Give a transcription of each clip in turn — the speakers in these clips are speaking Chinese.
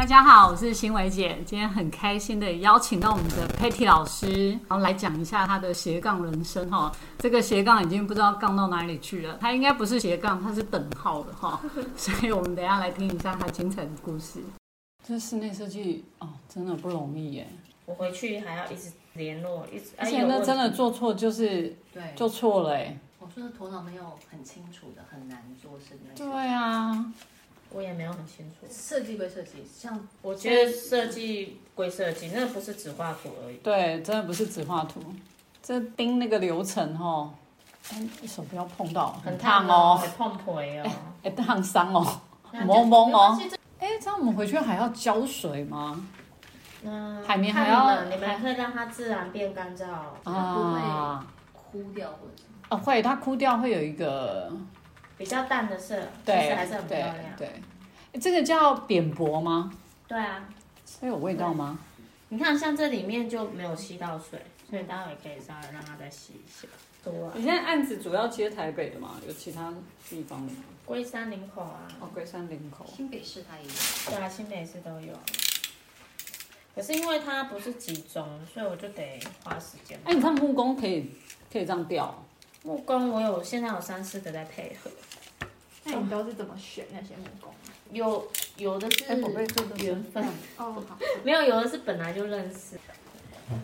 大家好，我是新伟姐，今天很开心的邀请到我们的 Patty 老师，然后来讲一下他的斜杠人生哈。这个斜杠已经不知道杠到哪里去了，他应该不是斜杠，他是等号的哈。所以我们等一下来听一下他精彩的故事。这室内设计哦，真的不容易耶。我回去还要一直联络，一直而且那真的做错就是对，做错了哎。我说的头脑没有很清楚的，很难做室内。对啊，我也没有很清楚。设计归设计，像我觉得设计归设计，那不是只画图而已。对，真的不是只画图，这盯那个流程哦，哎，手不要碰到，很烫哦，还碰腿哦，哎，烫伤哦，那就蒙蒙哦。哎，这样我们回去还要浇水吗？那海绵还要你们，你们可以让它自然变干燥。啊，枯掉或者。啊会，它枯掉会有一个，比较淡的色，其对实还是很漂对亮。对，诶这个叫扁薄吗？对啊，它有味道吗？你看像这里面就没有吸到水，所以待会可以稍微让它再吸一下。多啊，你现在案子主要接台北的吗？有其他地方的吗？龟山林口啊，哦，龟山林口。新北市它也有，对啊，新北市都有。可是因为它不是集中，所以我就得花时间。哎，你看木工可以可以这样吊，木工我有现在有三四个在配合，那你都是怎么选那些木工？有有的是缘分，哦，好，没有有的是本来就认识。哦，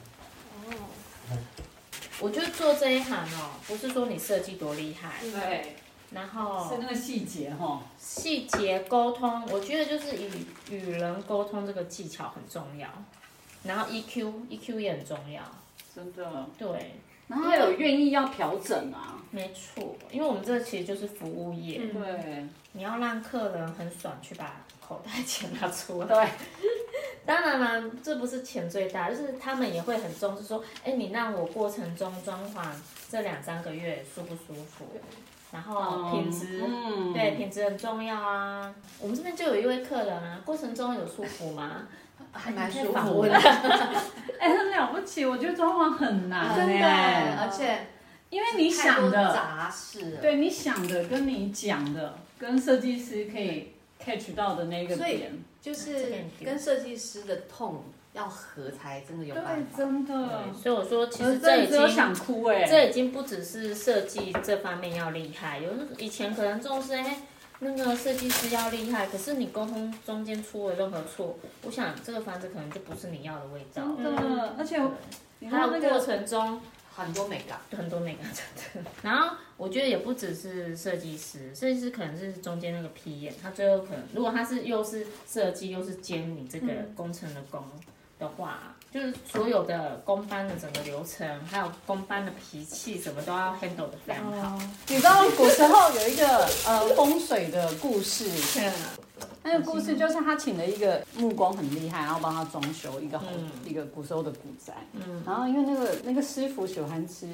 我觉得做这一行哦，不是说你设计多厉害，对，然后是那个细节哈。细节沟通，我觉得就是与与人沟通这个技巧很重要，然后 EQ EQ 也很重要，真的，对，然后还有愿意要调整啊。没错，因为我们这其实就是服务业，嗯对你要让客人很爽去把口袋钱拿出来。对，当然了，这不是钱最大，就是他们也会很重视说，哎，你让我过程中装潢这两三个月舒不舒服，然后品质，嗯对，品质很重要啊。我们这边就有一位客人啊，过程中有舒服吗？还蛮舒服的，哎，很了不起，我觉得装潢很难真的，哎而且因为你想的，杂事了，对你想的跟你讲的，跟设计师可以 catch 到的那个所以点，就是跟设计师的痛要合才真的有对办，法。真的，。所以我说，其我实这已经想哭哎，这已经不只是设计这方面要厉害，有的以前可能重视哎。那个设计师要厉害，可是你沟通中间出了任何错，我想这个房子可能就不是你要的味道。真的，而且你还有过程中很多美感，很多美感真的。然后我觉得也不只是设计师，设计师可能是中间那个批眼，他最后可能如果他是又是设计又是兼你这个工程的工的话，就是所有的公班的整个流程，还有公班的脾气什么都要 handle 的非常好。你知道古时候有一个呃风水的故事！那个故事就是他请了一个木工很厉害，然后帮他装修一个好、嗯一个古时候的古宅。嗯，然后因为那个那个师傅喜欢吃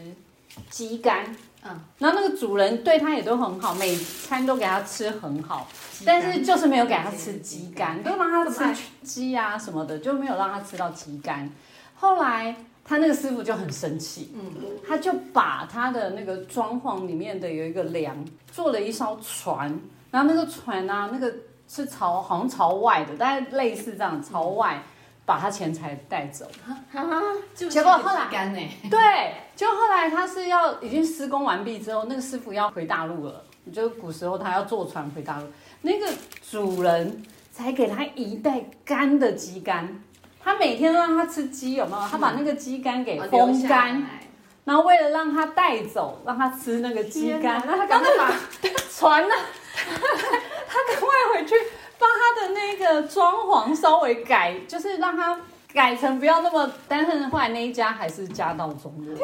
鸡肝，嗯，然后那个主人对他也都很好，每餐都给他吃很好，但是就是没有给他吃鸡肝，都让他吃鸡啊什么的，就没有让他吃到鸡肝。后来他那个师傅就很生气，嗯，他就把他的那个装潢里面的有一个梁做了一艘船，然后那个船啊，那个是朝好像朝外的，大概类似这样朝外，把他钱财带走。就结果后来干呢，对，就后来他是要已经施工完毕之后，那个师傅要回大陆了，就古时候他要坐船回大陆，那个主人才给他一袋干的鸡肝。他每天都让他吃鸡，有没有？他把那个鸡肝给哦风干，然后为了让他带走，让他吃那个鸡肝，那他赶快把船呢，他赶快回去帮他的那个装潢稍微改，就是让他改成不要那么，但是后来那一家还是家道中落。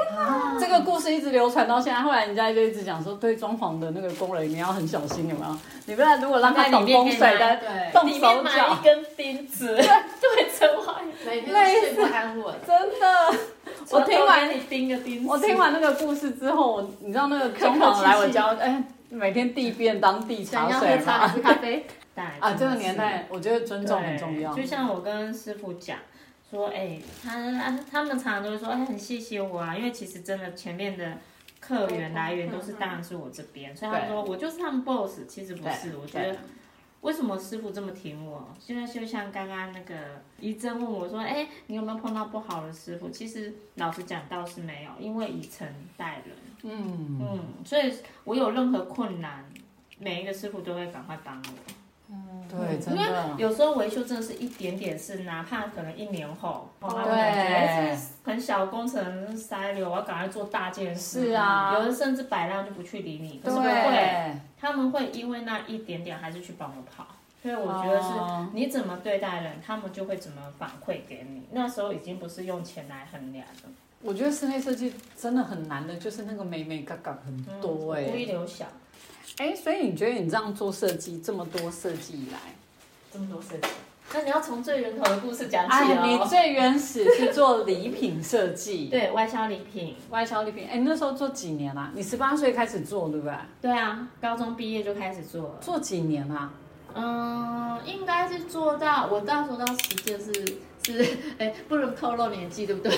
这个故事一直流传到现在，后来人家就一直讲说，对装潢的那个工人你要很小心，有没有？你不然如果让他懂风水的，对，动手脚一，根钉子，对着外，每天睡不安稳。真的。我听完你钉个钉子，我听完那个故事之后，我你知道那个装潢来我家，哎，每天地便当、地茶水茶还嘛。是咖啡？啊，这个年代，我觉得尊重很重要。就像我跟师傅讲说，哎、他他们常常都会说，哎、很谢谢我啊，因为其实真的前面的客源来源都是当然是我这边，所以他们说我就是他们 boss，其实不是，我觉得为什么师傅这么挺我？现在就像刚刚那个怡珍问我说，哎，你有没有碰到不好的师傅？其实老实讲倒是没有，因为以诚待人。嗯嗯，所以我有任何困难，每一个师傅都会赶快帮我。对，真因为的。有时候维修真的是一点点事，哪怕可能一年后，对很小工程塞流，我要赶快做大件事。是啊有的甚至摆烂就不去理你，可是不会，对，他们会因为那一点点还是去帮我跑。所以我觉得是哦你怎么对待人，他们就会怎么反馈给你。那时候已经不是用钱来衡量了，我觉得室内设计真的很难的，就是那个美美嘎嘎很嗯多哎、故意留小哎、所以你觉得你这样做设计这么多设计以来，这么多设计。那你要从最源头的故事讲起哎，你哦。最原始是做礼品设计，对外销礼品，外销礼品。哎、你那时候做几年啦、你十八岁开始做对不对？对啊，高中毕业就开始做了。做几年啊？嗯，应该是做到我到时候到时间是是，哎，不能透露年纪，对不对？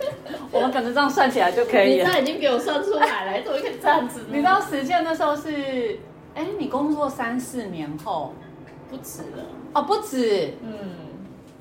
我们可能这样算起来就可以了。你这已经给我算出来了，你怎么可以这样子呢？你到实践的时候是，哎、你工作三四年后不止了，哦，不止嗯。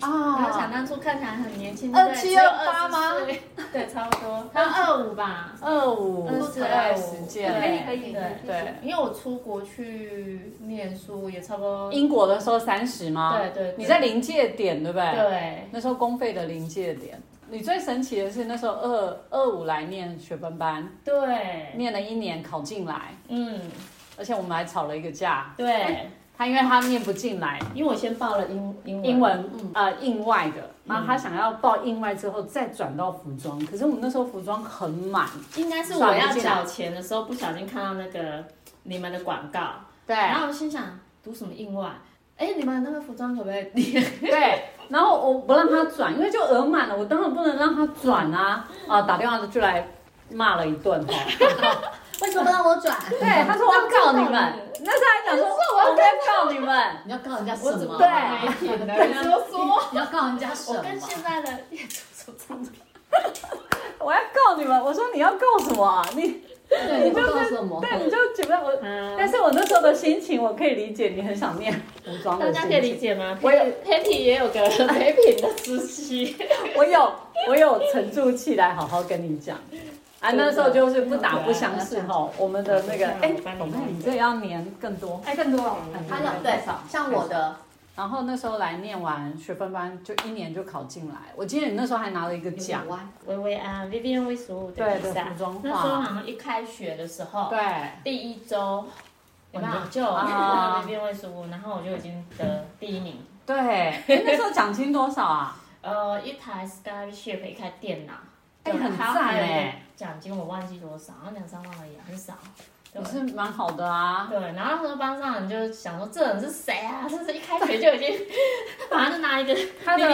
啊。然后想当初看起来很年轻，二七二八20吗岁？对，差不多。他二五吧，二五二四才来二五。实践，对可以可以对对。因为我出国去念书也差不多。英国的时候三十吗？对对对你在临界点对不对？。对，那时候公费的临界点。你最神奇的是那时候二二五来念学分班，对，念了一年考进来，嗯，而且我们还吵了一个架。对，他因为他念不进来因为我先报了英英文，英文，呃，印外的，然后他想要报印外之后再转到服装，可是我们那时候服装很满，应该是我要缴钱的时候不小心看到那个你们的广告，对然后我心想读什么印外？哎，你们那个服装可不可以？对，然后我不让他转，因为就额满了，我当然不能让他转啊，啊，打电话就来骂了一顿哈。为什么不让我转？对，他说我要告你们，那时候还讲说我要告你们，你要告人家什么？对媒体的？你说说，你要告人家什么？我跟现在的业主说唱品，我要告你们，我说你要告什么啊？你对，你就是什么？对，你就觉得我，嗯但是我那时候的心情我可以理解，你很想念服装大家可以理。解吗？我有 Patty 也有个美品的时期，我有我有沉住气来好好跟你讲。啊，那时候就是不打不相识哈，我们的那个，哎，你这要年更多，哎，更多。了。他要对，像我的，然后那时候来念完学分班，就一年就考进来。我记得你那时候还拿了一个奖，弯，微微啊，Vivian 威十五的对比赛。对服装，那时候好画，像一开学的时候，对，第一周。有没有就啊。Vivian 威十五，然后我就已经得第一名。对，哎，那时候奖金多少啊？呃，一台 Skyship 一台电脑，对哎很赞哎奖金我忘记多少，好像两三万而已啊，很少。对也是蛮好的啊。对，然后那时候班上人就想说，这人是谁啊？这是一开学就已经 马上就拿一个他的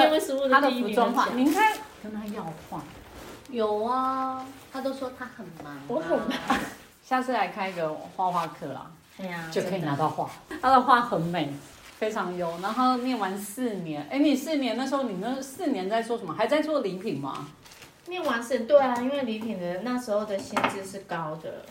他的服装画，你应该跟他要画。有啊，他都说他很忙啊，我很忙下次来开一个画画课啦，对呀，就可以拿到画。他的画很美，非常优。然后念完四年，哎，你四年那时候你那四年在做什么？还在做礼品吗？念完是对啊，因为礼品的那时候的薪资是高的，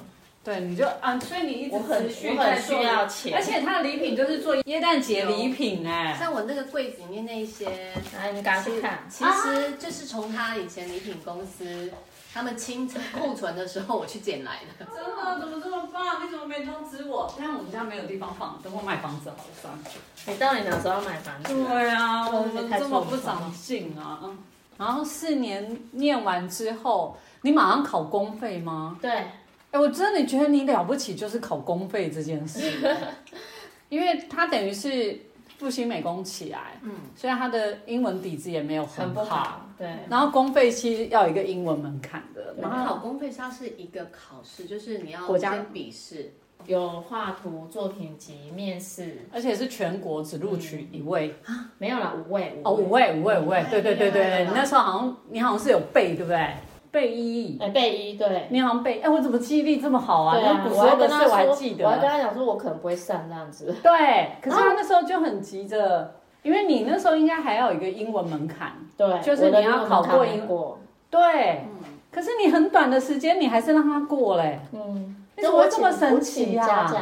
对，你就啊，所以你一直我很持续我很做需要钱，而且他的礼品就是做耶诞节礼品哎，像我那个柜子里面那一些，来你赶快去看，其实就是从他以前礼品公司他们清库存的时候我去捡来的。真的怎么这么棒？你怎么没通知我？但我们家没有地方放，等我买房子好了算了。你到底哪时候要买房子？对啊，我我们这们这么不长进啊！嗯然后四年念完之后，你马上考公费吗？对，哎，我真的觉得你了不起，就是考公费这件事，因为他等于是复兴美工起来，嗯，虽然他的英文底子也没有很不好，好，对，然后公费其实要有一个英文门槛的，然然后后考公费它是一个考试，就是你要国家先笔试，有画图、作品集、面试，而且是全国只录取一位啊没有啦，五位，哦，五位五位五位，对对对对你那时候好像你好像是有背对不对？背一，哎，背一，对。你好像背，哎，我怎么记忆力这么好啊？对啊那，古我还跟他时候的事我还说，记我还跟得。他讲说，我可能不会上这样子。对，可是他那时候就很急着，因为你那时候应该还要有一个英文门槛。对，就是你要考考过英国，对，嗯，可是你很短的时间，你还是让他过嘞。嗯，你怎么会这么神奇请呀、家教，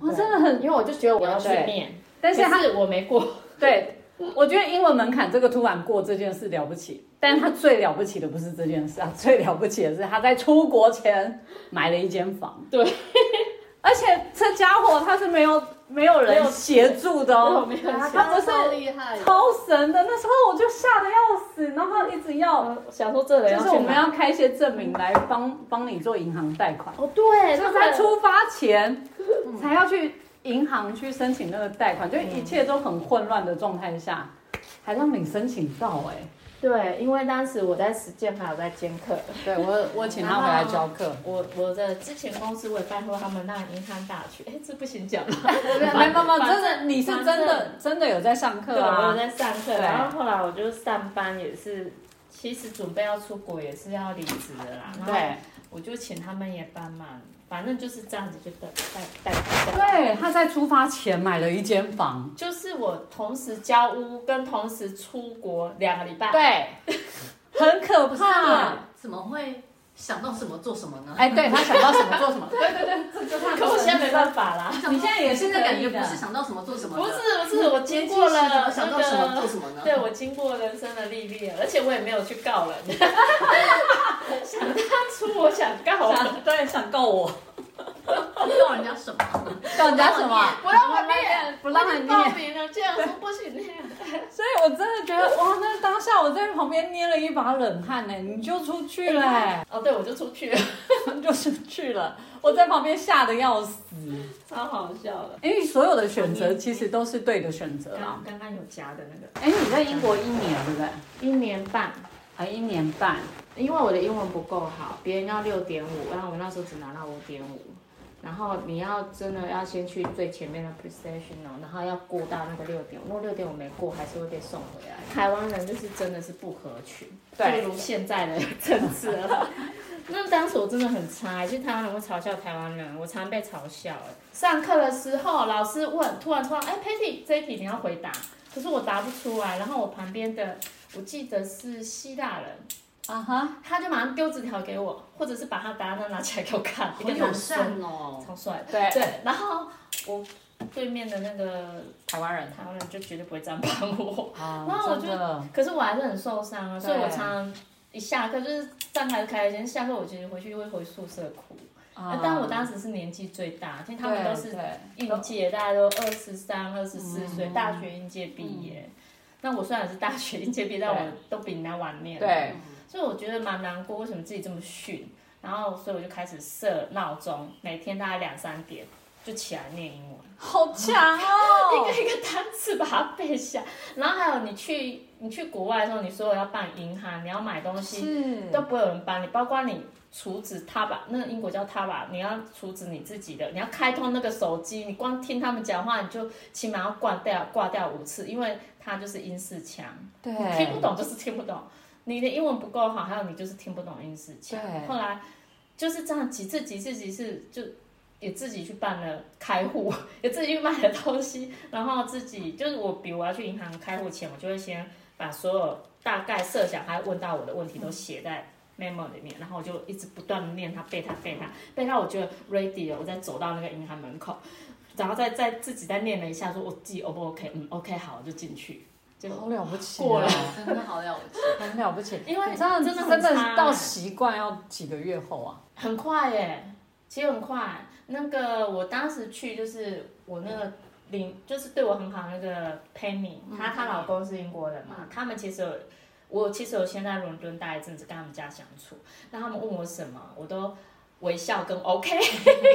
哇，真的很因为我就觉得我要去对。面，但是他是我没过，对，我觉得英文门槛这个突然过这件事了不起，但是他最了不起的不是这件事啊，最了不起的是他在出国前买了一间房。对，而且这家伙他是没有没有人协助的哦，没有他他不是超厉害的，超神的。那时候我就吓得要死，然后一直要，想说这人就是我们要开一些证明来帮帮你做银行贷款。哦，对，就他在出发前才要去银行去申请那个贷款，就一切都很混乱的状态下，还让你申请到哎、对，因为当时我在实践还有在兼课，对我我请他回来教课，我我的之前公司我也拜托他们让银行大学，哎，这不行讲吗？没有没有没真的你是真的真的有在上课对，我有啊？在上课，然后后来我就上班也是，其实准备要出国也是要离职的啦，对我就请他们也帮忙，反正就是这样子就带带带带。对，他在出发前买了一间房，就是我同时交屋跟同时出国两个礼拜，对，很可怕。怎么会想到什么做什么呢？哎，对他想到什么做什么，对对对，这就他可我现在没办法啦。你现在也是现在感觉不是想到什么做什么，不是不是，我经过了想到什么，做什么呢？对我经过人生的历练，而且我也没有去告人。想当初我想告对想告我，告人家什么？告人家什么？不让我念，不让他念报名了，这样说不行念。所以我真的觉得哇，那当下我在旁边捏了一把冷汗呢，你就出去了、欸，哦，对，我就出去了，就出去了，我在旁边吓得要死，超好笑的。因为所有的选择其实都是对的选择啊刚。刚刚有加的那个哎，你在英国一年对不对？一年半，啊，一年半，因为我的英文不够好，别人要六点五，然后我那时候只拿到五点五。然后你要真的要先去最前面的 processional，然后要过到那个六点，如果六点我没过，还是会被送回来。台湾人就是真的是不合群，对就如现在的政治了。那当时我真的很差，其实台湾人会嘲笑台湾人，我常被嘲笑。哎，上课的时候老师问，突然说，哎，Patty 这一题你要回答，可是我答不出来，然后我旁边的我记得是希腊人，啊哈，他就马上丢纸条给我，或者是把他答案拿起来给我看，一好友个男生，哦，超帅。的。对，对，然后我对面的那个台湾人。台湾人就绝对不会这样帮我，啊 然后我就可是我还是很受伤啊，所以我常常一下课就是上台开心，下课我其实回去会回宿舍哭。啊但我当时是年纪最大，因为他们都是对应届，大家都二十三、二十四岁，嗯。大学应届毕业。那我虽然是大学应届毕业，但我都比人家晚念。对，所以我觉得蛮难过，为什么自己这么逊？然后，所以我就开始设闹钟，每天大概两三点就起来念英文，好强哦 一哦！个一个单词把它背下。然后还有你去你去国外的时候，你所有要办银行，你要买东西都不会有人帮你，包括你储值 Taba，那个英国叫 Taba，你要储值你自己的，你要开通那个手机，你光听他们讲话，你就起码要挂掉挂掉五次，因为他就是英式腔。对，听不懂就是听不懂，你的英文不够好，还有你就是听不懂英式。后来就是这样几次几次几次，就也自己去办了开户，也自己去买了东西，然后自己就是我，比如我要去银行开户前，我就会先把所有大概设想还问到我的问题都写在。memo 里面，然后我就一直不断的念它，背它，背它，背它我觉得 ready 了，我再走到那个银行门口，然后再再自己再念了一下，说我自己 O 不 OK？嗯，OK，好，我就进去。就好了不起、过了 真的好了不起。很了不起。因为你这样真的很真的到习惯要几个月后啊？很快耶，其实很快。那个我当时去就是我那个领，就是对我很好那个 Penny，她她老公是英国人嘛，他们其实有我其实有先在伦敦待一阵子，跟他们家相处，那他们问我什么，我都微笑跟 OK。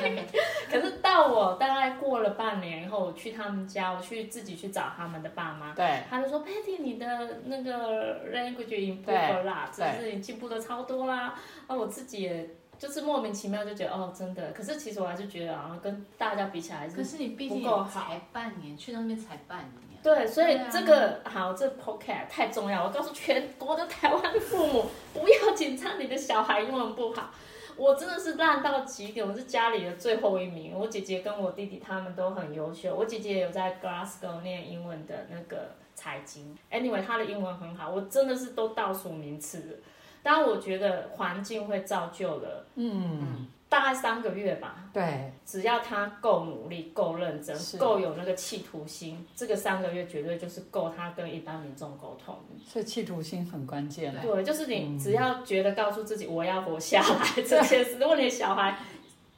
可是到我大概过了半年以后，我去他们家，我去自己去找他们的爸妈，对，他就说：“Patty，你的那个 language improve 对啦，就是你进步的超多啦。”啊，我自己也就是莫名其妙就觉得哦，真的。可是其实我还是觉得啊，跟大家比起来还是可是你毕竟不够好才半年，去那边才半年。对，所以这个、好，这 podcast 太重要。我告诉全国的台湾父母，不要紧张你的小孩英文不好。我真的是烂到极点，我是家里的最后一名。我姐姐跟我弟弟他们都很优秀，我姐姐有在 Glasgow 念英文的那个财经，anyway 她的英文很好，我真的是都倒数名次但。我觉得环境会造就了嗯，大概三个月吧。对，只要他够努力、够认真是、够有那个企图心，这个三个月绝对就是够他跟一般民众沟通。所以企图心很关键了。对，就是你只要觉得告诉自己我要活下来这件事，如果你的小孩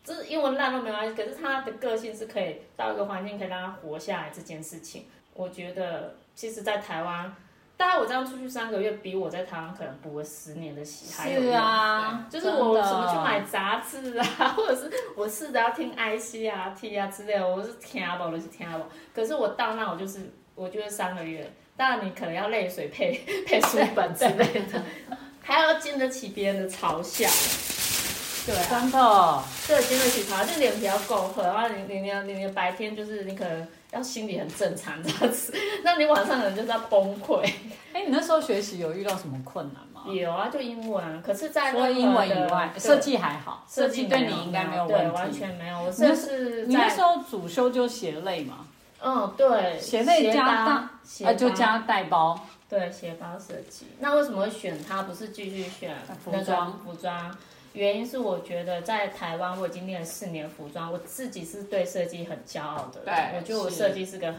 这英文烂都没关系，可是他的个性是可以到一个环境可以让他活下来这件事情，我觉得其实，在台湾。大概我这样出去三个月，比我在台湾可能补了十年的习还有是啊，就是我什么去买杂志啊，或者是我试着要听 IC 啊、T 啊之类的，我是听不，我是听不。可是我到那，我就是我就是三个月，当然你可能要泪水配配书本之类的，还要经得起别人的嘲笑。对啊，真的，对，经得起嘲笑，就脸皮要够厚，然后你你你你白天就是你可能要心理很正常这样子，那你晚上可能就是要崩溃。哎，你那时候学习有遇到什么困难吗？有啊，就英文，可是在除了英文以外，设计还好，设计对你应该没有问题，完全没有。我这是你那时候主修就鞋类嘛？嗯，对，鞋类加大啊，就加带包。对，鞋包设计。那为什么会选它？不是继续选服装？服装。原因是我觉得在台湾我已经练了四年服装，我自己是对设计很骄傲的。对，我觉得我设计是个，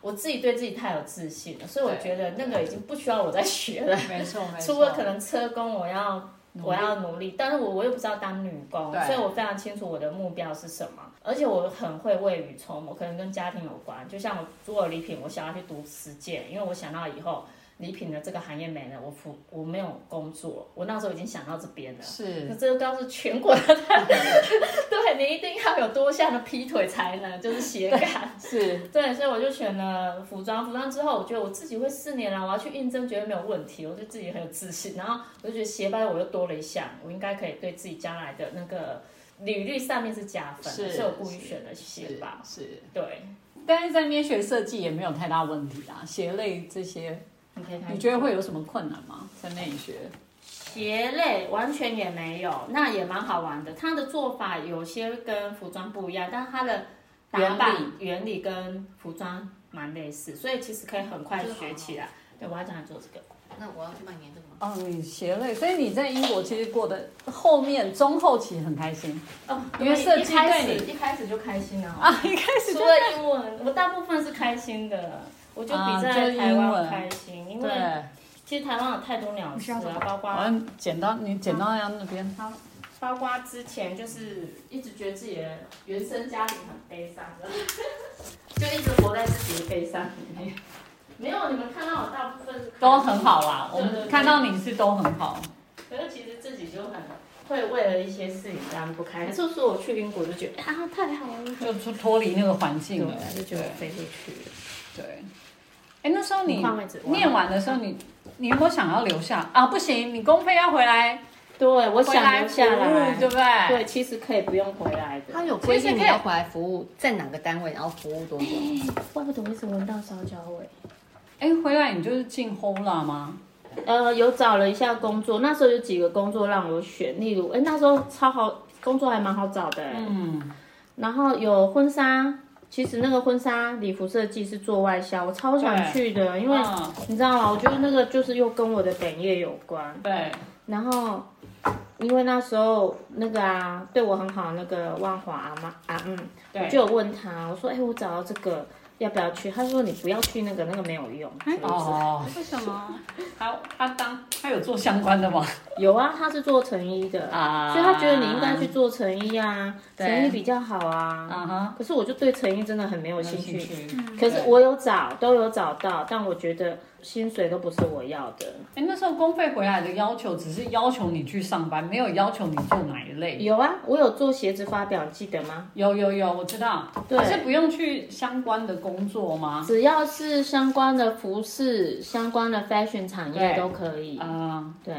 我自己对自己太有自信了，所以我觉得那个已经不需要我再学了。没错，没错。除了可能车工，我要我要努力，但是我我又不知道当女工，所以我非常清楚我的目标是什么，而且我很会未雨绸缪，可能跟家庭有关。就像我做礼品，我想要去读实践，因为我想到以后。礼品的这个行业没了，我服我没有工作，我那时候已经想到这边了。是，这个告诉全国的，对你一定要有多项的劈腿才能，就是斜杠。是，对，所以我就选了服装。服装之后，我觉得我自己会四年了，我要去应征，觉得没有问题，我对自己很有自信。然后我就觉得鞋包我又多了一项，我应该可以对自己将来的那个履历上面是加分，所以我故意选了鞋包。是，对。但是在那边学设计也没有太大问题啊，鞋类这些。你觉得会有什么困难吗？在那里学鞋类完全也没有，那也蛮好玩的。它的做法有些跟服装不一样，但它的打扮原理跟服装蛮类似，所以其实可以很快学起来。对，我要讲来做这个。那我要去扮演这个吗？哦，你鞋类，所以你在英国其实过的后面中后期很开心哦，因为设计对你一开始就开心了啊，一开始除了英文，我大部分是开心的。我就比在台湾开心，因为其实台湾有太多鸟事了，包括剪到你剪到那那边，他包括之前就是一直觉得自己的原生家庭很悲伤的，就一直活在自己的悲伤里面。没有，你们看到我大部分都很好啦，我们看到你是都很好。可是其实自己就很会为了一些事情这样不开心。就是我去英国就觉得啊太好了，就脱脱离那个环境了，就觉得飞出去了。对。哎，那时候你念完的时候，你你有没有想要留下啊？不行，你公费要回来。对，我想留下来，对不对？对，其实可以不用回来的。他有规定你要回来服务在哪个单位，然后服务多久？怪不得我一直闻到烧焦味。哎，回来你就是进 Hola 吗？呃，有找了一下工作，那时候有几个工作让我选，例如，哎，那时候超好，工作还蛮好找的。嗯。然后有婚纱。其实那个婚纱礼服设计是做外销，我超想去的，因为你知道吗？我觉得那个就是又跟我的本业有关。对。然后，因为那时候那个啊，对我很好那个万华阿妈啊，嗯，我就有问他，我说，哎，我找到这个。要不要去？他说你不要去那个，那个没有用。哦，为什么？他他当他有做相关的吗？有啊，他是做成衣的啊，所以他觉得你应该去做成衣啊，成衣比较好啊。啊哈。可是我就对成衣真的很没有兴趣。可是我有找，都有找到，但我觉得。薪水都不是我要的。哎，那时候公费回来的要求只是要求你去上班，没有要求你做哪一类。有啊，我有做鞋子发表，记得吗？有有有，我知道。对，是不用去相关的工作吗？只要是相关的服饰、相关的 fashion 产业都可以。啊，对。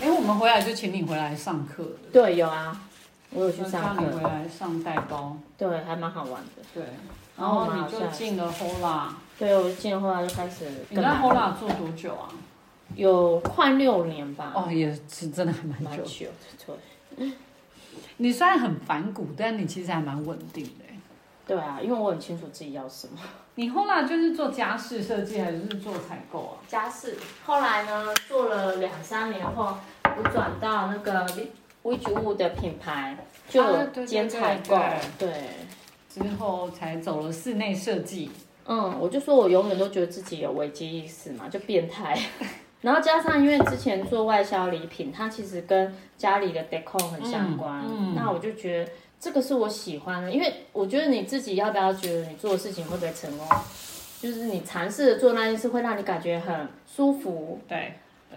哎，我们回来就请你回来上课。对，有啊，我有去上课。你回来上代包。对，还蛮好玩的。对。然后你就进了 Hola。对，我进了 Hola 就开始。你在 Hola 做多久啊？有快六年吧。哦，也是真的还蛮久。对。你虽然很反骨，但你其实还蛮稳定的。对啊，因为我很清楚自己要什么。你 Hola 就是做家饰设计还是做采购啊？家饰。后来呢，做了两三年后，我转到那个微植物的品牌就啊有对对兼采对购，对。之后才走了室内设计。嗯，我就说我永远都觉得自己有危机意识嘛，就变态。然后加上因为之前做外销礼品，它其实跟家里的 decor 很相关，嗯嗯那我就觉得这个是我喜欢的，因为我觉得你自己要不要觉得你做的事情会不会成功，就是你尝试着做那件事会让你感觉很舒服，对，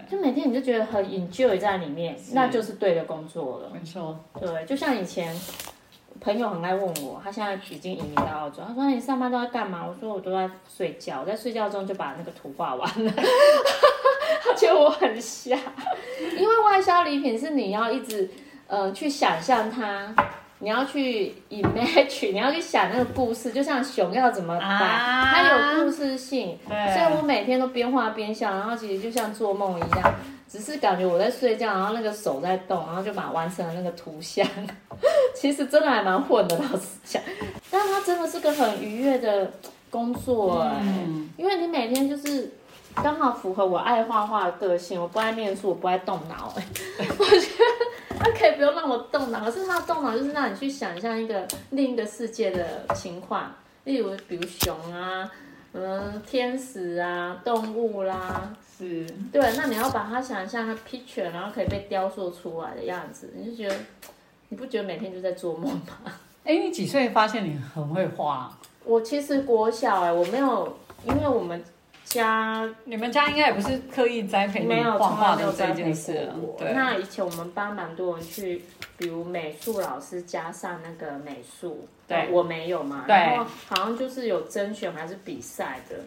就每天你就觉得很 enjoy 在里面，那就是对的工作了。没错。对，就像以前朋友很爱问我，他现在已经移民到澳洲，他说你上班都在干嘛？我说我都在睡觉，我在睡觉中就把那个图画完了。他觉得我很瞎，因为外销礼品是你要一直呃去想象它。你要去 imagine，你要去想那个故事，就像熊要怎么摆，啊它有故事性，对。所以我每天都边画边笑，然后其实就像做梦一样，只是感觉我在睡觉，然后那个手在动，然后就把它完成了那个图像。其实真的还蛮混的，老实讲，但它真的是个很愉悦的工作哎、嗯，因为你每天就是刚好符合我爱画画的个性，我不爱念书，我不爱动脑哎、我觉得它可以不用让我动脑，可是他的动脑就是让你去想象一个另一个世界的情况，例如比如熊啊。嗯，天使啊，动物啦，是。对，那你要把它想象的 picture，然后可以被雕塑出来的样子，你就觉得，你不觉得每天就在做梦吗？哎，你几岁发现你很会画？我其实国小哎、我没有，因为我们家你们家应该也不是刻意栽培你没有画从来没画的这有栽培件事啊过我。对，那以前我们班蛮多人去，比如美术老师加上那个美术，对我没有嘛，对然后好像就是有甄选还是比赛的，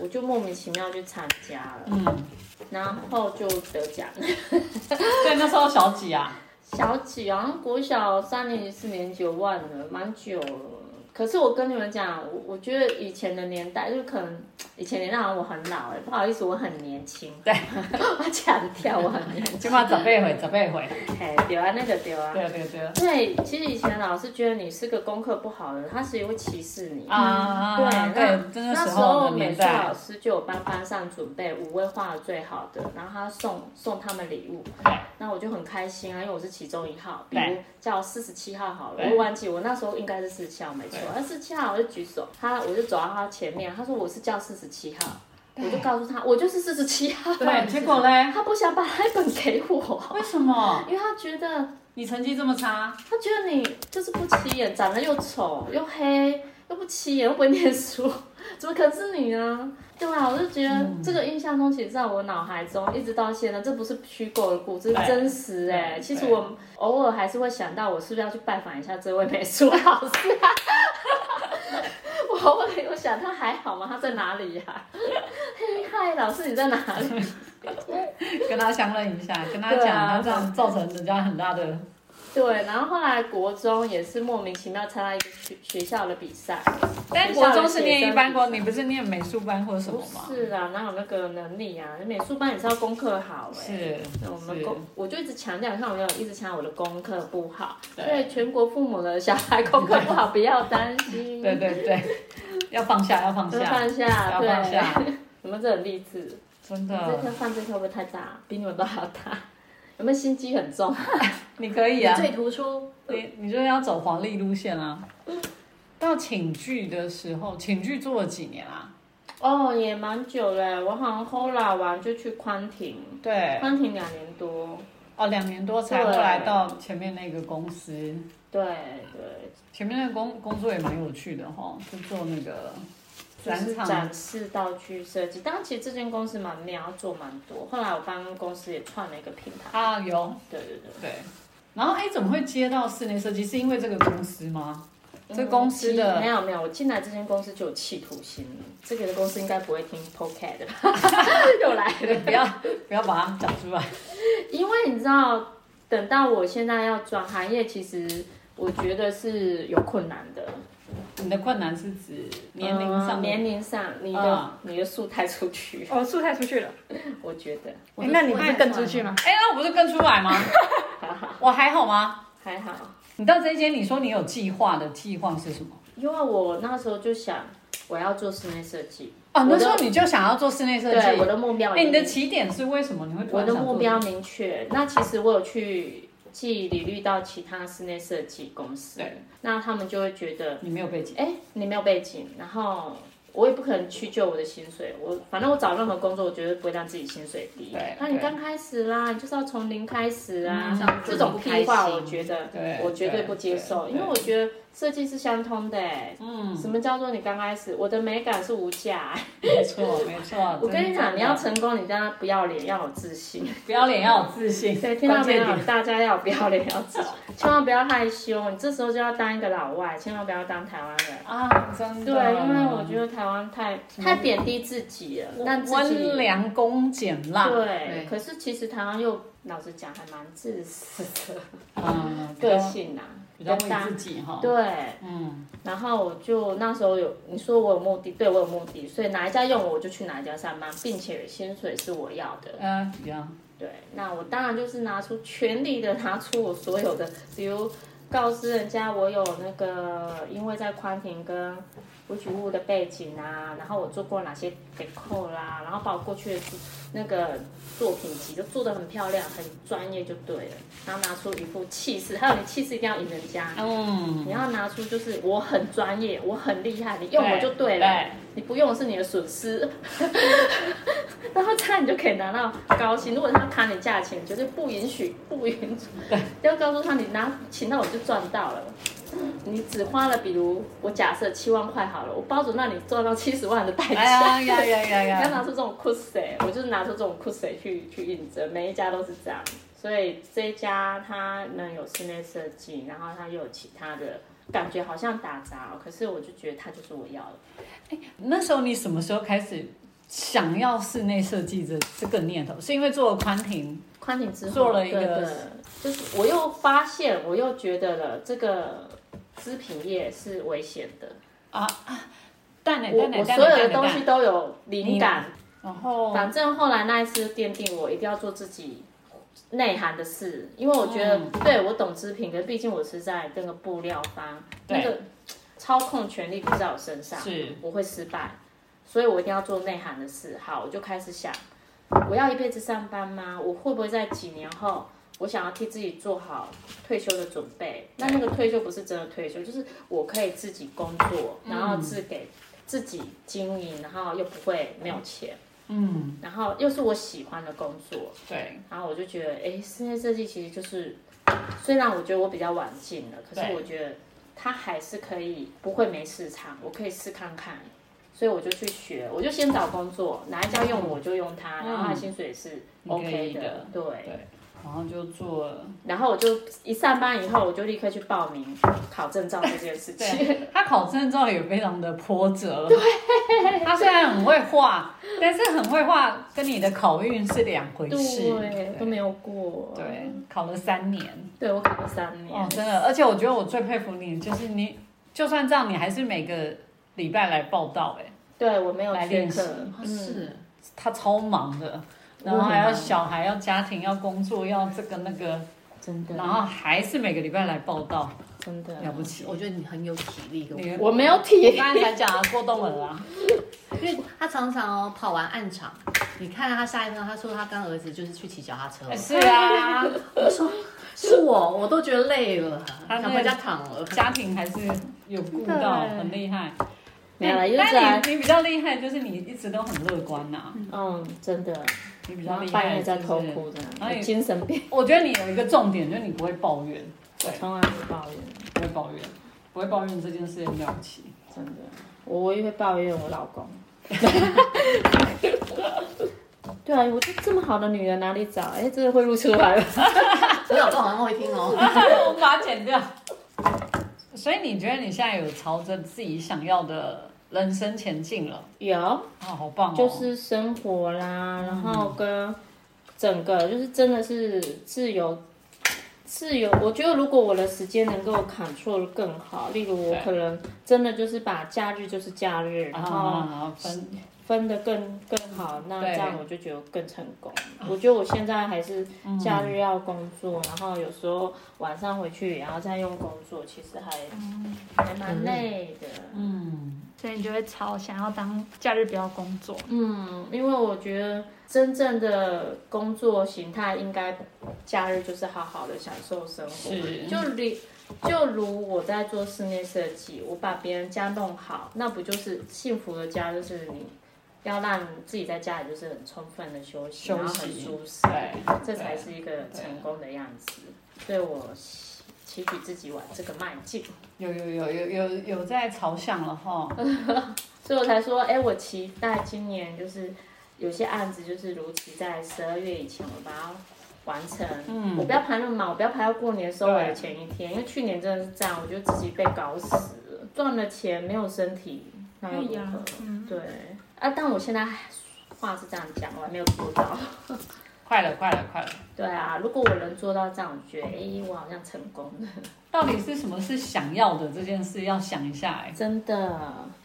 我就莫名其妙去参加了，嗯，然后就得奖。对，那时候小几啊？小几好像国小三年级、四年级，我忘了，蛮久了。可是我跟你们讲，我我觉得以前的年代，就可能以前年代好像我很老哎，不好意思，我很年轻。对，我强调我很年轻。起码十八岁，十八岁。哎，对啊，那个对啊。对对对。对，其实以前老师觉得你是个功课不好的人，他其实会歧视你。啊，对，对那，那那时时候的美术老，师就有帮班上准备五位画的最好的，然后他送送他们礼物对，那我就很开心啊，因为我是其中一号，比如叫四十七号好了，对我忘记我那时候应该是四十七号没错对，那四十七号我就举手，他我就走到他前面，他说我是叫四十七号，我就告诉他我就是四十七号，对，结果嘞，他不想把那本给我，为什么因为他觉得你成绩这么差？他觉得你就是不起眼，长得又丑又黑，又不起眼，又不会念书，怎么可能是你呢？对啊，我就觉得这个印象中，其实在我脑海中一直到现在，这不是虚构的故事，这是真实哎、对其实我偶尔还是会想到，我是不是要去拜访一下这位美术老师啊？我偶尔有想，他还好吗？他在哪里呀、嘿，嗨，老师你在哪里？跟他相认一下，跟他讲，他这样造成人家很大的。对，然后后来国中也是莫名其妙参加一个学学校的比赛，但国中是念一般国，你不是念美术班或者什么吗？是啊，哪有那个能力啊？美术班也是要功课好哎、是，我们功，我就一直强调，你看我有一直强调我的功课不好，对所以全国父母的小孩功课不好 不要担心，对对对，要放下，要放要下，放下，要对，放下，有没有这很励志？真的这颗的，犯罪会不会太大？比你们都还要大？有没有心机很重？你可以啊，最突出，你你就是要走黄历路线啊。到请剧的时候，请剧做了几年啊？哦，也蛮久嘞，我好像后来完就去宽庭，对，宽庭两年多。哦，两年多才对后来到前面那个公司，对对，前面那个工工作也蛮有趣的哈，就做那个就是展示道具设计。当然其实这间公司蛮妙，做蛮多。后来我帮公司也创了一个品牌。啊有对对对。对，然后哎，怎么会接到室内设计？是因为这个公司吗？这公司的嗯没有没有，我进来这间公司就有企图心了。这个公司应该不会听 Podcast 的，又来了。不要不要把它讲出来。因为你知道，等到我现在要转行业，其实我觉得是有困难的。你的困难是指年龄上嗯？年龄上，你的、嗯你的树太出去，哦，树太出去了，我觉得诶那你不是更出去吗？哎，那我不是更出来吗？还 好我还好吗？还好。你到这一间，你说你有计划的计划是什么？因为我那时候就想，我要做室内设计。哦，那时候你就想要做室内设计。对，我的目标已哎，经。你的起点是为什么？你会突我的然想做目标明确。那其实我有去寄履历到其他室内设计公司，对，那他们就会觉得，你没有背景，哎，你没有背景，然后我也不可能去救我的薪水，我反正我找任何工作，我绝对不会让自己薪水低。对。那你刚开始啦，你就是要从零开始啊，嗯这种屁话，我觉得对我绝对不接受，因为我觉得设计是相通的，哎，嗯，什么叫做你刚开始？我的美感是无价。没错没错。我跟你讲，你要成功，你当然不要脸，要有自信。不要脸，要有自信，对，听到没有？大家要不要脸，要自信，千万不要害羞。你这时候就要当一个老外，千万不要当台湾人。啊，真的。对，因为我觉得台湾太太贬低自己了，但温良恭俭让，对对，可是其实台湾又老实讲还蛮自私的 嗯，个性啊，比较大为自己哈。对，嗯，然后我就那时候有你说我有目的，对我有目的，所以哪一家用我我就去哪一家上班，并且薪水是我要的。嗯，一样。对，那我当然就是拿出全力的拿出我所有的，比如告知人家我有那个，因为在宽庭跟吴举物的背景啊，然后我做过哪些 deco 啦，然后把我过去的那个作品集就做的很漂亮，很专业就对了，然后拿出一副气势，还有你气势一定要赢人家。嗯，你要拿出就是我很专业，我很厉害，你用我就对了，对你不用是你的损失。然后这样你就可以拿到高薪。如果他砍你价钱，绝对不允许，不允许。对，要告诉他你拿请到我就赚到了。你只花了，比如我假设七万块好了，我包准让你赚到七十万的代哎价。呀呀呀呀你要拿！出这种酷谁，我就是拿出这种酷谁去去应征，每一家都是这样。所以这一家他呢有室内设计，然后他又有其他的，感觉好像打杂哦，可是我就觉得他就是我要的。哎那时候你什么时候开始想要室内设计这这个念头？是因为做了宽庭，宽庭之后做了一个对对就是我又发现，我又觉得了这个织品业是危险的。啊啊我我所有的东西，都有灵感，然后反正后来那一次奠定我一定要做自己内涵的事，因为我觉得、嗯对我懂织品，可是毕竟我是在那个布料方，那个操控权力不在我身上，是我会失败，所以我一定要做内涵的事。好，我就开始想，我要一辈子上班吗？我会不会在几年后？我想要替自己做好退休的准备，那那个退休不是真的退休，就是我可以自己工作，然后自给自己经营，然后又不会没有钱，嗯，然后又是我喜欢的工作，对，然后我就觉得，哎，室内设计其实就是，虽然我觉得我比较晚进了，可是我觉得它还是可以，不会没市场，我可以试看看，所以我就去学，我就先找工作，哪一家用我就用它，然后它薪水也是 OK 以的对。对，然后就做了。然后我就一上班以后，我就立刻去报名考证照这件事情。对，他考证照也非常的波折。对，他虽然很会画，但是很会画跟你的考运是两回事。对，都没有过。对，考了三年。对我考了三年。哦，真的，而且我觉得我最佩服你，就是你，就算这样，你还是每个礼拜来报道，哎，对我没有缺来练习是，他超忙的，然后还要小孩，要家庭，要工作，要这个那个，真的，然后还是每个礼拜来报道，真的了不起。我觉得你很有体力我没有体力刚才才讲啊，郭东文啊，因为他常常哦跑完暗场，你看他下一分，他说他跟儿子就是去骑脚踏车，是啊，我说是我，我都觉得累了，他想回家躺了。家庭还是有顾到，很厉害。没有啦就是但你你比较厉害，就是你一直都很乐观呐、嗯，真的，你比较厉害。半夜在偷哭的，然后你精神病，我觉得你有一个重点，就是你不会抱怨，对，从来不抱怨，不会抱怨，不会抱怨这件事情了不起。真的，我唯一会抱怨我老公。对啊，我就这么好的女人哪里找？哎，这个会露出来了。我老公好像会听哦。我把它剪掉。所以你觉得你现在有朝着自己想要的人生前进了？有，啊，好棒哦！就是生活啦，然后跟整个就是真的是自由，自由。我觉得如果我的时间能够 control 更好，例如我可能真的就是把假日就是假日，然后啊，分分的更更好，那对这样我就觉得更成功。我觉得我现在还是嗯假日要工作，然后有时候晚上回去也要再用工作，其实还还蛮累的。嗯，所以你就会朝想要当假日不要工作。嗯，因为我觉得真正的工作形态应该假日就是好好的享受生活。是就如就如我在做室内设计，我把别人家弄好，那不就是幸福的家？就是你要让自己在家里就是很充分的休息，休然后很舒适，对，这才是一个成功的样子。所以我期许自己往这个迈进。有有有有有有在朝向了哈。所以我才说，哎、我期待今年就是有些案子，就是如期在十二月以前我把它完成。嗯我不要排那么满，我不要排到过年收尾的前一天，因为去年真的是这样，我觉得自己被搞死了，赚了钱没有身体，那又如何？嗯，对啊，但我现在话是这样讲，我还没有做到。快了，快了，快了！对啊，如果我能做到这样，我觉得哎、我好像成功了，到底是什么是想要的这件事，要想一下哎，真的。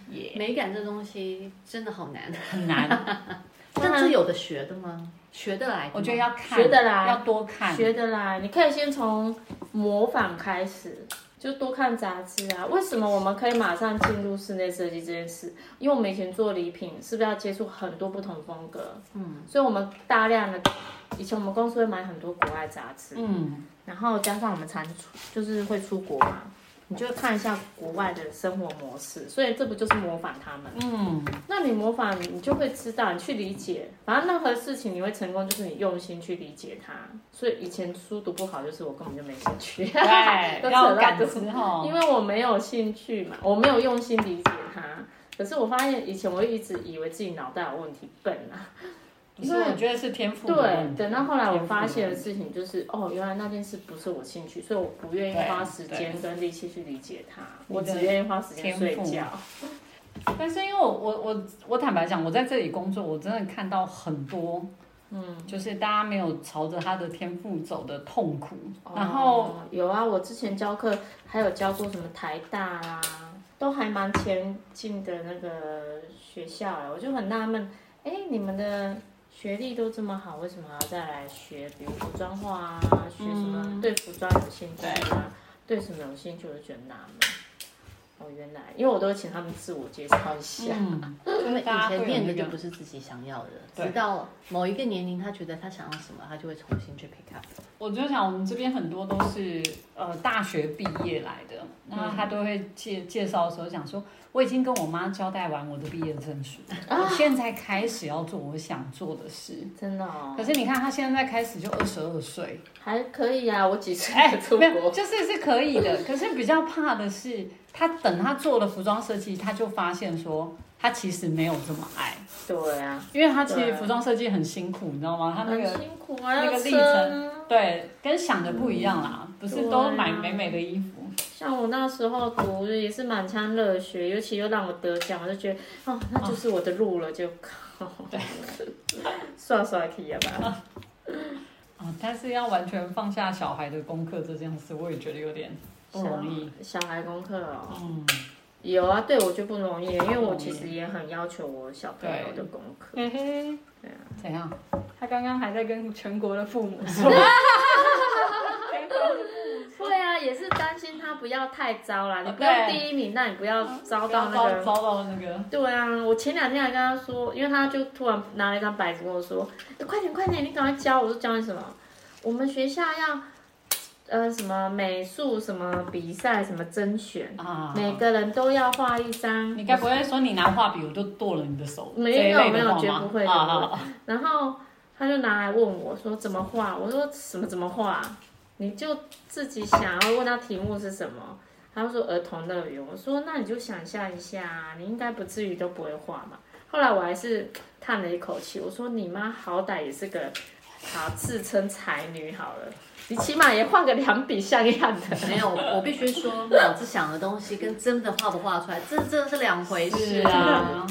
也美感这东西真的好难，很难。但是有的学的吗？学得来的吗？我觉得要看，学得来要多看。学的来，你可以先从模仿开始，就多看杂志啊。为什么我们可以马上进入室内设计这件事？因为我们以前做礼品，是不是要接触很多不同风格？嗯，所以我们大量的，以前我们公司会买很多国外杂志，嗯，然后加上我们常出，就是会出国嘛，你就看一下国外的生活模式，所以这不就是模仿他们？嗯，那你模仿，你就会知道，你去理解，反正任何事情你会成功，就是你用心去理解它。所以以前书读不好，就是我根本就没兴趣，对，都扯到要感这知哈。因为我没有兴趣嘛，我没有用心理解它。可是我发现以前我一直以为自己脑袋有问题，笨啊。不是，我觉得是天赋的对。等到后来我发现的事情就是，哦，原来那件事不是我兴趣，所以我不愿意花时间跟力气去理解它，我只愿意花时间睡觉。但是因为我我我我坦白讲，我在这里工作，我真的看到很多，嗯，就是大家没有朝着他的天赋走的痛苦，然后哦有啊，我之前教课还有教过什么台大啦，都还蛮前进的那个学校哎，我就很纳闷，哎，你们的学历都这么好，为什么还要再来学，比如服装画啊，学什么、对服装有兴趣啊，对什么有兴趣，我就觉得纳闷。哦，原来，因为我都会请他们自我介绍一下。嗯，因为以前念的就不是自己想要的，对直到某一个年龄，他觉得他想要什么，他就会重新去 pick up。我就想我们这边很多都是呃大学毕业来的，那他都会介介绍的时候讲说，我已经跟我妈交代完我的毕业证书，我现在开始要做我想做的事。真的哦可，是你看他现在开始就二十二岁，还可以啊，我几岁哎没有，就是是可以的。可是比较怕的是，他等他做了服装设计，他就发现说，他其实没有这么爱，对啊，因为他其实服装设计很辛苦，你知道吗？他那很个辛苦啊，那个历程对跟想的不一样啦，不是都买美美的衣服。像我那时候读也是满腔热血，尤其又让我得奖，我就觉得哦，那就是我的路了，就靠，对，算算可以吧？哦，但是要完全放下小孩的功课这件事，我也觉得有点不容易。小孩功课哦，嗯，有啊，对我就不容易，因为我其实也很要求我小朋友的功课。嘿嘿，怎样？他刚刚还在跟全国的父母说，对啊，也是担心他不要太糟啦，你不对要第一名，那你不要遭到那个。遭遭到那个，对啊，我前两天还跟他说，因为他就突然拿了一张白纸跟我说：“欸快点快点，你赶快教！”我说：“教你什么？我们学校要呃什么美术什么比赛什么甄选，啊，每个人都要画一张。”你该不会说你拿画笔我就剁了你的手？没有没有绝不会然后他就拿来问我说怎么画，我说什么怎么画，你就自己想要问他题目是什么，他就说儿童乐园，我说那你就想象一下，你应该不至于都不会画嘛。后来我还是叹了一口气，我说你妈好歹也是个好自称才女好了，你起码也画个两笔像样的。没有，我必须说，脑子想的东西跟真的画不画出来，这真的是两回事啊，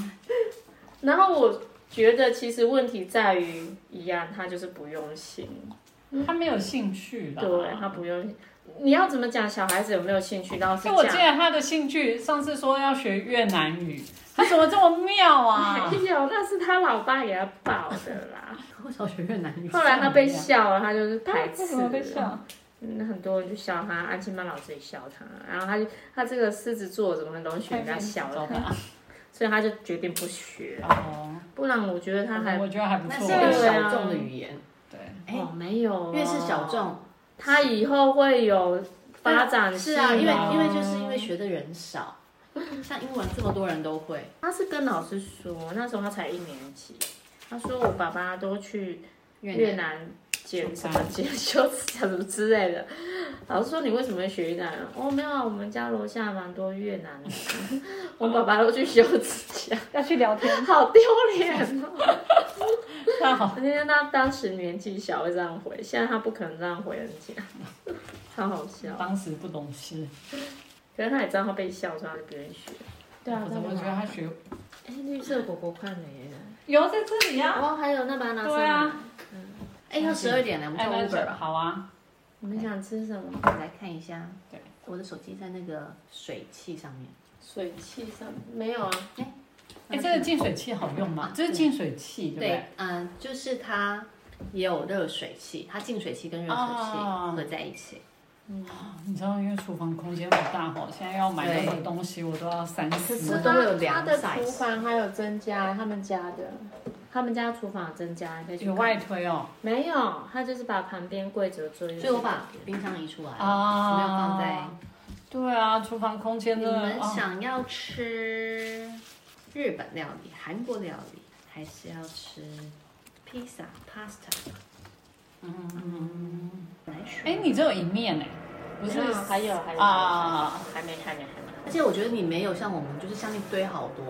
然后我觉得其实问题在于一样，他就是不用心。他没有兴趣啦。对他不用，你要怎么讲小孩子有没有兴趣？倒是因为我记。得他的兴趣，上次说要学越南语，他怎么这么妙啊？没有，那是他老爸给他报的啦。为什么学越南语？后来他被笑了，他就是排斥。为什么被笑？嗯，很多人就笑他，安亲班老师也笑他，然后他就他这个狮子座怎么能容易学人家笑他？所以他就决定不学。哦，不然我觉得他还我觉得还不错。小众的语言，对，哎哦没有，越是小，众，他以后会有发展性是啊，因为哦因为就是因为学的人少，像英文这么多人都会，他是跟老师说，那时候他才一年级，他说我爸爸都去越南剪什么剪修指甲什么之类的。老师说你为什么会学越南？哦，没有啊，我们家楼下蛮多越南人，我爸爸都去修指甲，要去聊天，好丢脸哦。太好，因为他当时年纪小会这样回，现在他不可能这样回人家，超好笑。当时不懂事，可是他也知道他被笑，所以他就不愿意学。对啊，我怎么觉得他学哎，绿色果果快没了。有在这里啊？哦，还有那把它拿上来。对啊哎，要十二点了，我们叫哎，那 Uber 吧。好啊，你们想吃什么？我来看一下，对，我的手机在那个水器上面。水器上没有啊？哎，这个净水器好用吗？这是净水器，对不对？嗯，就是它也有热水器，它净水器跟热水器哦合在一起。你知道，因为厨房空间不大哈，现在要买任何东西我都要三可思是。都会有他量的厨房还有增加，他们家的，他们家厨房有增加，可以有外推哦。没有，他就是把旁边柜子做一所以我把冰箱移出来，啊没有放在。对啊，厨房空间的你。们哦想要吃日本料理、韩国料理，还是要吃披萨、pasta？嗯，来选。哎，你这有一面哎，不是还有还有啊？还没还没还而且我觉得你没有像我们，就是相信堆好多。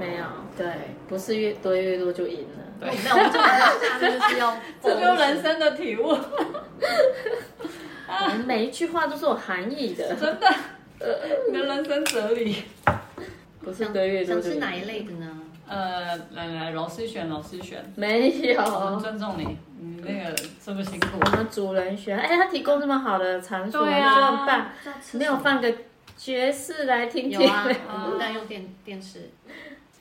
没，有，对，不是越堆越多就赢了。对，没有，我们这晚上下面就是要 这就是人生的体悟，我们每一句话都是有含义的，真的。你的人生哲理。不是多越多就赢想吃哪一类的呢？呃，来来，老师选，老师选，没有，我们尊重你，你那个这么辛苦。我们主人选，哎，他提供这么好的场所，对啊就很棒。没有放个爵士来听听有。啊，我们在用电电视。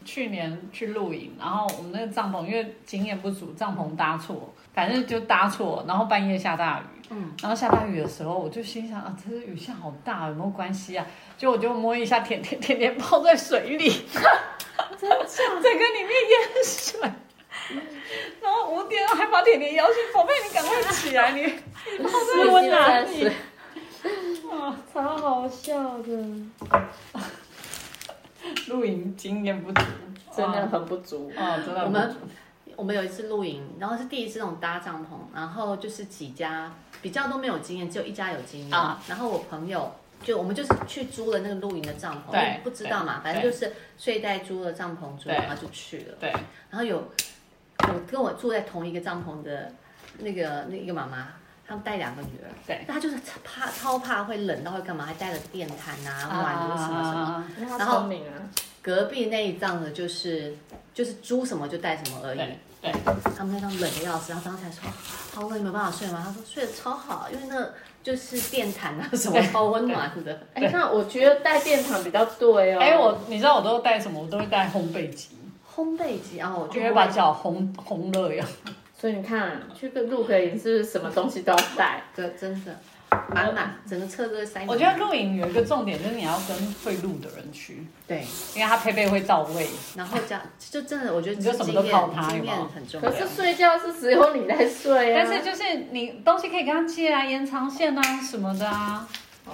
去年去露营，然后我们那个帐篷因为经验不足，帐篷搭错，反正就搭错，然后半夜下大雨，嗯，然后下大雨的时候，我就心想啊，这个雨下好大，有没有关系啊？就我就摸一下甜甜甜甜泡在水里，真 的假整个里面淹水。然后五点还把甜甜摇醒，宝贝，你赶快起来，你你 泡在我哪里？啊，超好笑的，露营经验不足，真的很不足。啊，真的我们很不足。我们有一次露营，然后是第一次那种搭帐篷，然后就是几家比较都没有经验，只有一家有经验。啊然后我朋友就我们就是去租了那个露营的帐篷，对不知道嘛，反正就是睡袋租了帐篷之后，对然后就去了。对，然后有我跟我住在同一个帐篷的那个那一个妈妈，他们带两个女儿，对，她就是怕超怕会冷到会干嘛，还带了电毯啊、暖炉什么什么。然后隔壁那一帐的就是就是租什么就带什么而已。他们那张冷的要死，然后早上起来说好冷，你没有办法睡吗？他说睡得超好，因为那就是电毯啊什么超温暖的。哎，那我觉得带电毯比较对哦。哎，我你知道我都带什么？我都会带烘焙机，烘焙机，然后我就就会把脚烘烘热呀。所以你看，去个露个营是不是什么东西都要带？这真的满满，整个车都会塞满。我觉得露营有一个重点就是你要跟会露的人去，对，因为他配备会到位。然后加就真的，我觉得你就什么都靠它验经验很重要。可是睡觉是只有你在睡啊。但是就是你东西可以跟他借啊，延长线啊什么的啊，哦，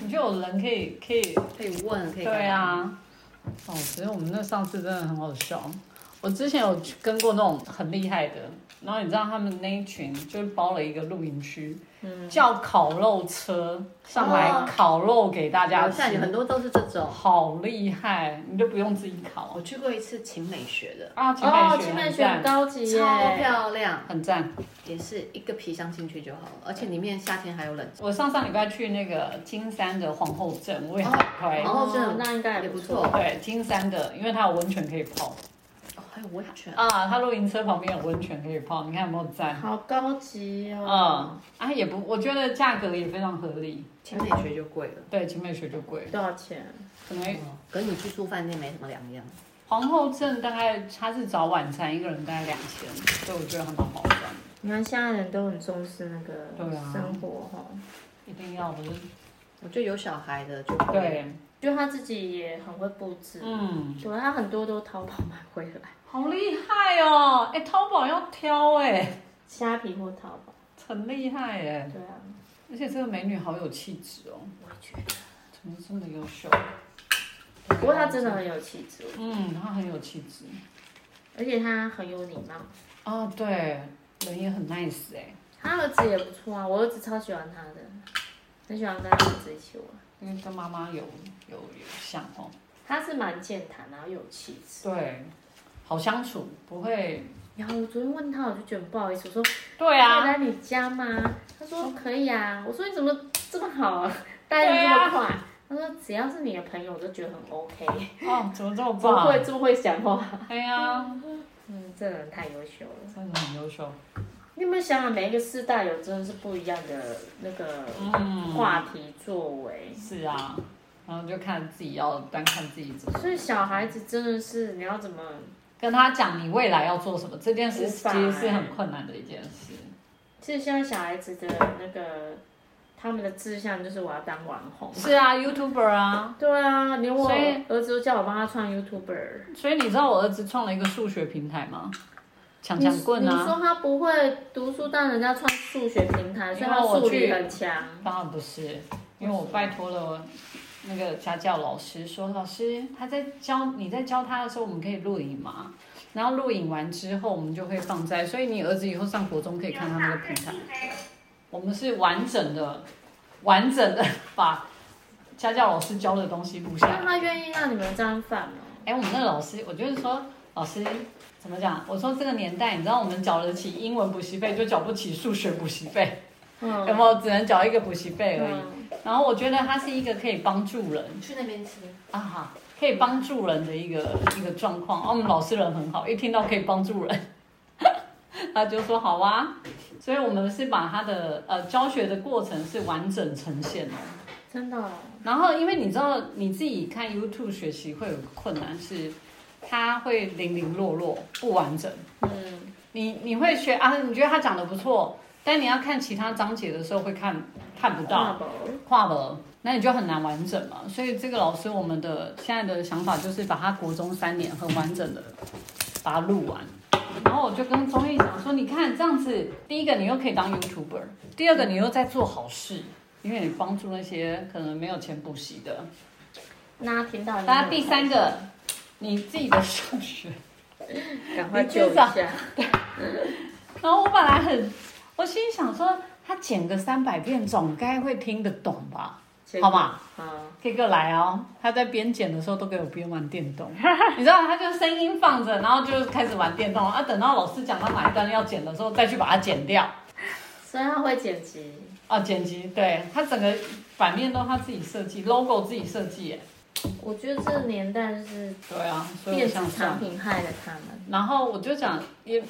你就有人可以可以。可以问，可以对啊，哦，其实我们那上次真的很好笑。我之前有去跟过那种很厉害的，然后你知道他们那一群就是包了一个露营区，嗯，叫烤肉车上来哦烤肉给大家有像有很，多都是这种。好厉害，你就不用自己烤我去过一次晴美学的，啊。秦哦，美青梅雪雪很高级耶，超漂亮，很赞。也是一个皮箱进去就好了，而且里面夏天还有冷气。我上上礼拜去那个金山的皇后镇，我也很推。皇后镇，那应该也不错错。对，金山的，因为它有温泉可以泡哦，还有温泉。啊，它露营车旁边有温泉可以泡，你看有没有赞？好高级哦。嗯，啊也不，我觉得价格也非常合理。晴美学就贵了，对，秦美学就贵，多少钱？可能哦跟你去住饭店没什么两样。皇后镇大概它是早晚餐，一个人大概两千，所以我觉得还蛮划算的。你看现在人都很重视那个生活哈。一定要不是，我觉得有小孩的就。对，就他自己也很会布置，嗯，对他很多都淘宝买回来，好厉害哦！哎，淘宝要挑哎，虾皮或淘宝，很厉害哎。对啊，而且这个美女好有气质哦，我也觉得，怎么这么优秀？不过她真的很有气质，嗯，她很有气质。而且她很有礼貌，哦，对，人也很 nice 哎，他儿子也不错啊，我儿子超喜欢他的，很喜欢跟他儿子一起玩。因为跟妈妈有有有像哦。他是蛮健谈，然后有气质。对，好相处，不会。然后我昨天问他，我就觉得不好意思，我说对可以啊，来你家吗？他说可以啊。我说你怎么这么好啊，答应这么快？他说只要是你的朋友，我都觉得很 OK，哦，怎么这么怎么棒？会这么会讲话？哎呀，嗯，这人太优秀了。真的很优秀。你有没有想想，每一个世代有真的是不一样的那个嗯，话题作为，是啊，然后就看自己要单看自己怎么所以小孩子真的是你要怎么？跟他讲你未来要做什么，这件事其实是很困难的一件事。其实现在小孩子的那个他们的志向就是我要当网红。是啊，YouTuber 啊，对啊，连我所以儿子都叫我帮他创 YouTuber。所以你知道我儿子创了一个数学平台吗？抢你抢棍你啊！说他不会读书，但人家创数学平台，所以他数我去理很强。当然不是，因为我拜托了那个家教老师说，老师他在教你在教他的时候，我们可以录影吗？然后录影完之后，我们就会放在，所以你儿子以后上国中可以看他那个平台。我们是完整的、完整的把家教老师教的东西录下来那。他愿意让你们这样放吗？哎，我们那个老师，我就是说，老师怎么讲？我说这个年代，你知道我们缴得起英文补习费，就缴不起数学补习费，有嗯没有？只能缴一个补习费而已。嗯然后我觉得他是一个可以帮助人去那边吃。啊哈，可以帮助人的一个一个状况。哦，我们老师人很好，一听到可以帮助人，他就说好啊。所以我们是把他的呃教学的过程是完整呈现的。真的哦，然后，因为你知道你自己看 YouTube 学习会有个困难是，它会零零落落不完整。嗯，你你会学啊，你觉得他讲的不错，但你要看其他章节的时候会看看不到跨了，那你就很难完整嘛。所以这个老师我们的现在的想法就是把他国中三年很完整的把它录完。然后我就跟钟毅讲说，你看这样子，第一个你又可以当 YouTuber，第二个你又在做好事，因为你帮助那些可能没有钱补习的。那他听到，大家第三个，你自己的数学。赶快救一下。然后我本来很，我心想说，他剪个三百遍总该会听得懂吧？好吧，啊，可以给我来哦。他在边剪的时候都给我边玩电动，你知道，他就声音放着，然后就开始玩电动啊。等到老师讲到哪一段要剪的时候，再去把它剪掉所以他会剪辑。啊。剪辑，对他整个版面都他自己设计，logo 自己设计，耶。我觉得这个年代就是对啊，所以我电子想产。品害了他们。然后我就讲，也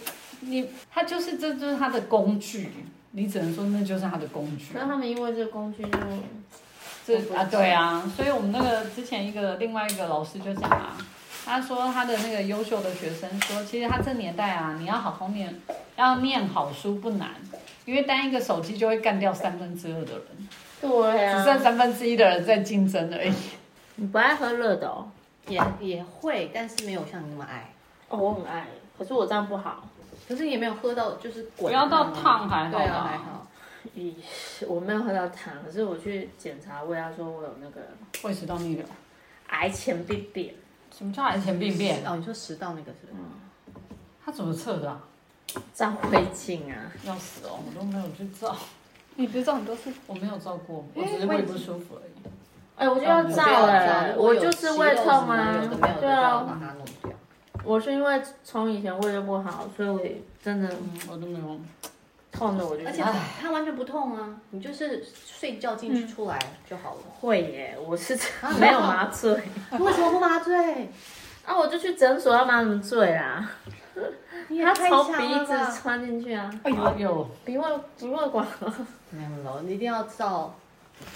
你他就是这就是他的工具，你只能说那就是他的工具那。他们因为这个工具就这啊，对啊，所以我们那个之前一个另外一个老师就讲啊，他说他的那个优秀的学生说，其实他这年代啊，你要好好念，要念好书不难，因为单一个手机就会干掉三分之二的人，对啊只剩啊。三分之一的人在竞争而已。你不爱喝热的哦？也也会，但是没有像你那么爱。哦，我很爱，可是我这样不好。可是也没有喝到就是滚不要到啊烫还好对啊还好。咦，我没有喝到糖，可是我去检查胃，他说我有那个胃食道逆流，癌前病变。什么叫癌前病变？哦，你说食道那个是不是？他怎么测的、啊？照胃镜啊，要死哦，我都没有去照，你不是照很多次？我没有照过，我只是胃不舒服而已。哎、我就要照哎、我就是胃痛啊有的没有的，对啊。我是因为从以前胃就不好，所以我真的嗯，我都没有。痛的我就而且它完全不痛啊，你就是睡觉进去出来就好了。会耶，我是没有麻醉为什么不麻醉？啊，我就去诊所要麻什么醉啊？你也他太强从鼻子吧！穿进去啊，哎呦呦，鼻胃鼻胃管没有了，你一定要照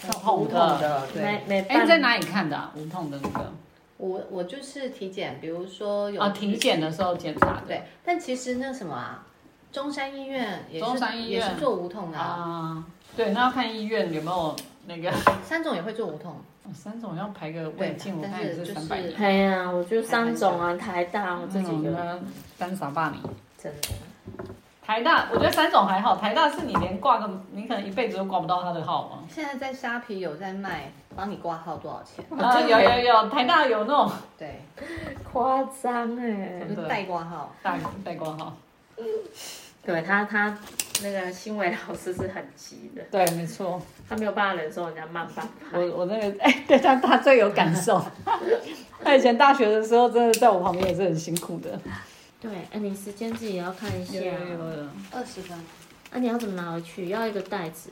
照痛无痛的。的。对，哎，没没办你在哪里看的、啊？无痛的那个我我就是体检，比如说有啊，体检的时候检查的。对，但其实那什么啊，中山医院也是中山医院也是做无痛的啊。啊，对，那要看医院有没有那个 三种也会做无痛，哦三种要排个对胃镜，我看也是就是三百年。哎呀，我就三种啊，台大我这这几个种呢，单傻霸你。真的。台大，我觉得三种还好，台大是你连挂个，你可能一辈子都挂不到他的号嘛。现在在虾皮有在卖，帮你挂号多少钱？啊，有有有，台大有那种对，夸张哎就！是代挂号。代代挂号。对他他那个新伟老师是很急的，对，没错，他没有办法忍受人家慢半拍。我我那个 哎，对他他最有感受。他以前大学的时候，真的在我旁边也是很辛苦的。对，哎，你时间自己也要看一下。有有有有，二十分，那你要怎么拿回去？要一个袋子。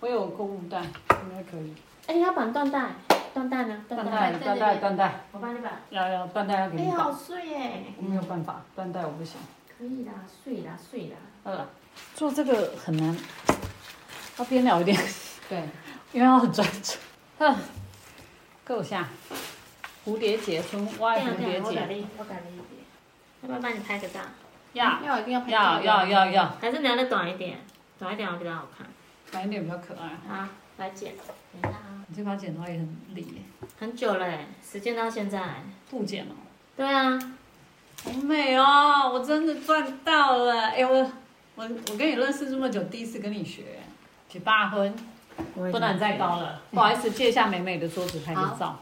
我有购物袋，应该可以。哎，要绑缎带，缎带呢？缎缎带缎带缎带，我帮你绑。要要缎带要给哎，好你绑，碎耶！我没有办法，缎带我不行。可以啦，碎啦，碎啦。呃，做这个很难，要边聊一点，对，因为要很专注。哼，够下。蝴蝶结，春歪蝴蝶结，你，我打你一点。要不要帮你拍个照？要要一定要拍要要要要，还是你要再短一点？短一点我比较好看。短一点比较可爱。好，来剪。等一下啊，你这把剪刀也很利耶，很久了哎，时间到现在。不剪了。对啊，好美哦！我真的赚到了！哎、我我我跟你认识这么久，第一次跟你学，结八分，不能再高了。不好意思，借一下美美的桌子拍个照。